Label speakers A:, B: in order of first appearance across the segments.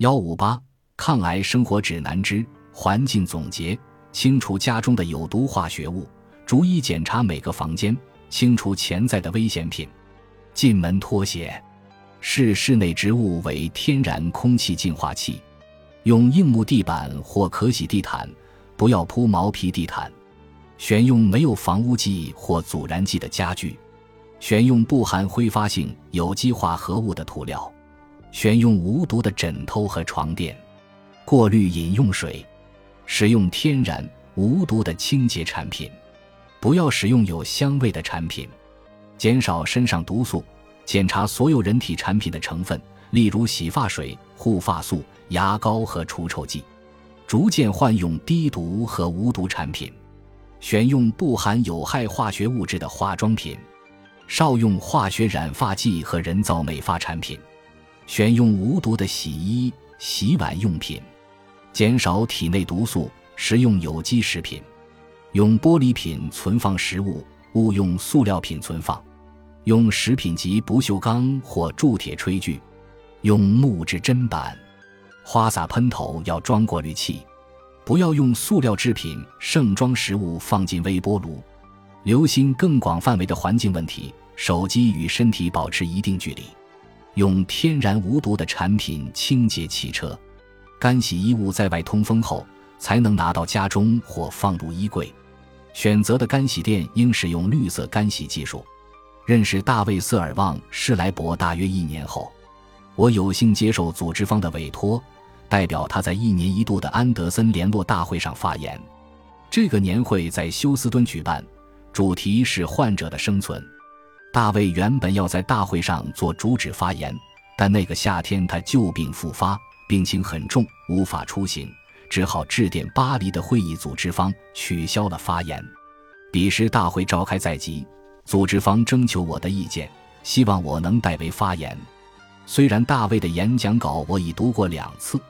A: 幺五八抗癌生活指南之环境总结：清除家中的有毒化学物，逐一检查每个房间，清除潜在的危险品。进门脱鞋，视室内植物为天然空气净化器。用硬木地板或可洗地毯，不要铺毛皮地毯。选用没有防污剂或阻燃剂的家具。选用不含挥发性有机化合物的涂料。选用无毒的枕头和床垫。过滤饮用水。使用天然无毒的清洁产品。不要使用有香味的产品。减少身上毒素。检查所有人体产品的成分，例如洗发水、护发素。牙膏和除臭剂，逐渐换用低毒和无毒产品，选用不含有害化学物质的化妆品，少用化学染发剂和人造美发产品，选用无毒的洗衣、洗碗用品，减少体内毒素，食用有机食品，用玻璃瓶存放食物，勿用塑料品存放，用食品级不锈钢或铸铁炊具，用木质砧板。花洒喷头要装过滤器，不要用塑料制品盛装食物放进微波炉。留心更广范围的环境问题，手机与身体保持一定距离。用天然无毒的产品清洁汽车。干洗衣物在外通风后才能拿到家中或放入衣柜。选择的干洗店应使用绿色干洗技术。认识大卫·瑟尔旺·施莱伯大约一年后，我有幸接受组织方的委托。代表他在一年一度的安德森联络大会上发言。这个年会在休斯敦举办，主题是患者的生存。大卫原本要在大会上做主旨发言，但那个夏天他旧病复发，病情很重，无法出行，只好致电巴黎的会议组织方取消了发言。彼时大会召开在即，组织方征求我的意见，希望我能代为发言。虽然大卫的演讲稿我已读过两次。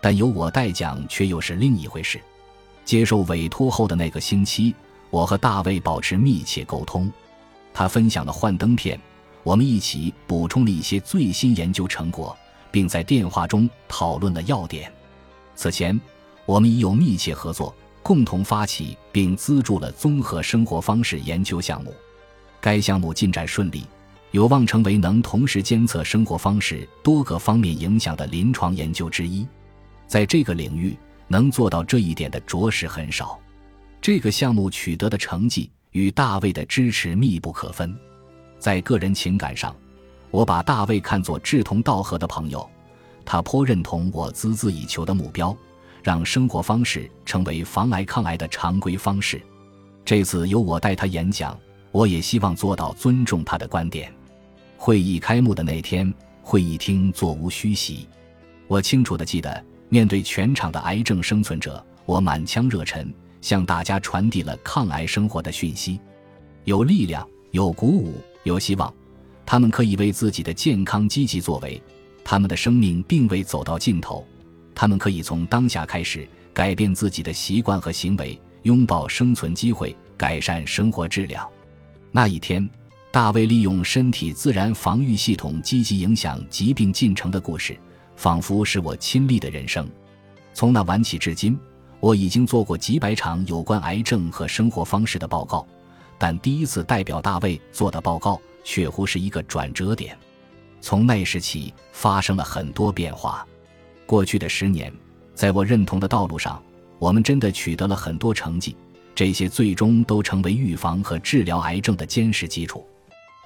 A: 但由我代讲却又是另一回事。接受委托后的那个星期，我和大卫保持密切沟通。他分享了幻灯片，我们一起补充了一些最新研究成果，并在电话中讨论了要点。此前，我们已有密切合作，共同发起并资助了综合生活方式研究项目。该项目进展顺利，有望成为能同时监测生活方式多个方面影响的临床研究之一。在这个领域能做到这一点的着实很少。这个项目取得的成绩与大卫的支持密不可分。在个人情感上，我把大卫看作志同道合的朋友，他颇认同我孜孜以求的目标，让生活方式成为防癌抗癌的常规方式。这次由我带他演讲，我也希望做到尊重他的观点。会议开幕的那天，会议厅座无虚席，我清楚地记得。面对全场的癌症生存者，我满腔热忱，向大家传递了抗癌生活的讯息：有力量，有鼓舞，有希望。他们可以为自己的健康积极作为，他们的生命并未走到尽头。他们可以从当下开始改变自己的习惯和行为，拥抱生存机会，改善生活质量。那一天，大卫利用身体自然防御系统积极影响疾病进程的故事。仿佛是我亲历的人生。从那晚起至今，我已经做过几百场有关癌症和生活方式的报告，但第一次代表大卫做的报告，却乎是一个转折点。从那时起，发生了很多变化。过去的十年，在我认同的道路上，我们真的取得了很多成绩，这些最终都成为预防和治疗癌症的坚实基础。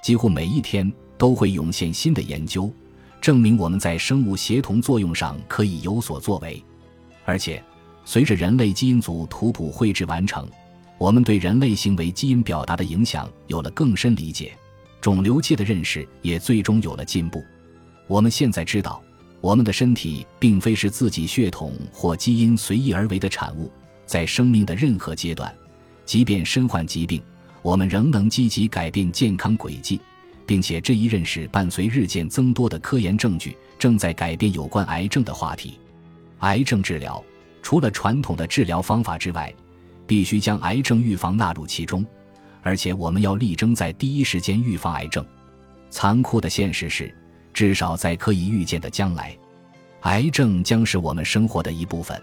A: 几乎每一天都会涌现新的研究。证明我们在生物协同作用上可以有所作为，而且随着人类基因组图谱绘制完成，我们对人类行为基因表达的影响有了更深理解，肿瘤界的认识也最终有了进步。我们现在知道，我们的身体并非是自己血统或基因随意而为的产物，在生命的任何阶段，即便身患疾病，我们仍能积极改变健康轨迹。并且这一认识伴随日渐增多的科研证据，正在改变有关癌症的话题。癌症治疗除了传统的治疗方法之外，必须将癌症预防纳入其中，而且我们要力争在第一时间预防癌症。残酷的现实是，至少在可以预见的将来，癌症将是我们生活的一部分。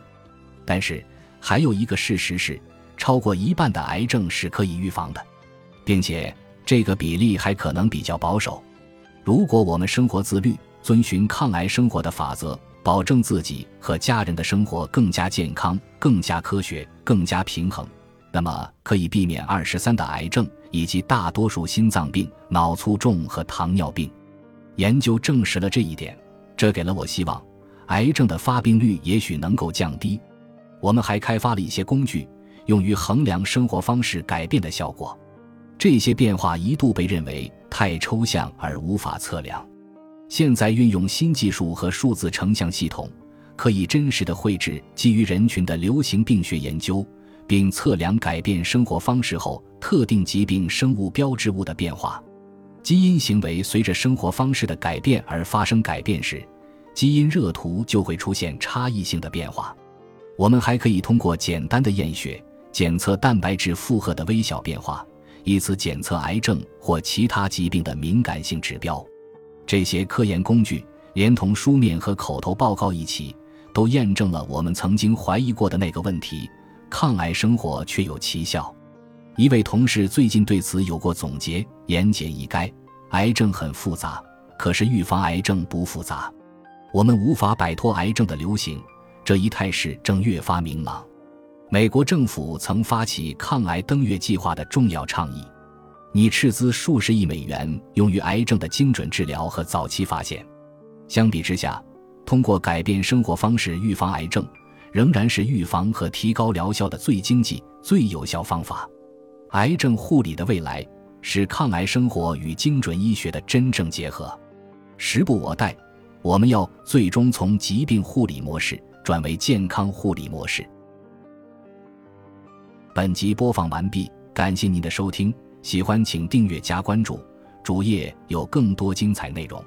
A: 但是，还有一个事实是，超过一半的癌症是可以预防的，并且这个比例还可能比较保守。如果我们生活自律，遵循抗癌生活的法则，保证自己和家人的生活更加健康、更加科学、更加平衡，那么可以避免二十三的癌症以及大多数心脏病、脑卒中和糖尿病。研究证实了这一点，这给了我希望，癌症的发病率也许能够降低。我们还开发了一些工具，用于衡量生活方式改变的效果。这些变化一度被认为太抽象而无法测量。现在运用新技术和数字成像系统，可以真实的绘制基于人群的流行病学研究，并测量改变生活方式后特定疾病生物标志物的变化。基因行为随着生活方式的改变而发生改变时，基因热图就会出现差异性的变化。我们还可以通过简单的验血检测蛋白质负荷的微小变化，以此检测癌症或其他疾病的敏感性指标。这些科研工具连同书面和口头报告一起，都验证了我们曾经怀疑过的那个问题：抗癌生活确有奇效。一位同事最近对此有过总结，言简意赅：癌症很复杂，可是预防癌症不复杂。我们无法摆脱癌症的流行，这一态势正越发明朗。美国政府曾发起抗癌登月计划的重要倡议。拟斥资数十亿美元用于癌症的精准治疗和早期发现。相比之下，通过改变生活方式预防癌症，仍然是预防和提高疗效的最经济、最有效方法。癌症护理的未来是抗癌生活与精准医学的真正结合。时不我待，我们要最终从疾病护理模式转为健康护理模式。本集播放完毕，感谢您的收听。喜欢请订阅加关注，主页有更多精彩内容。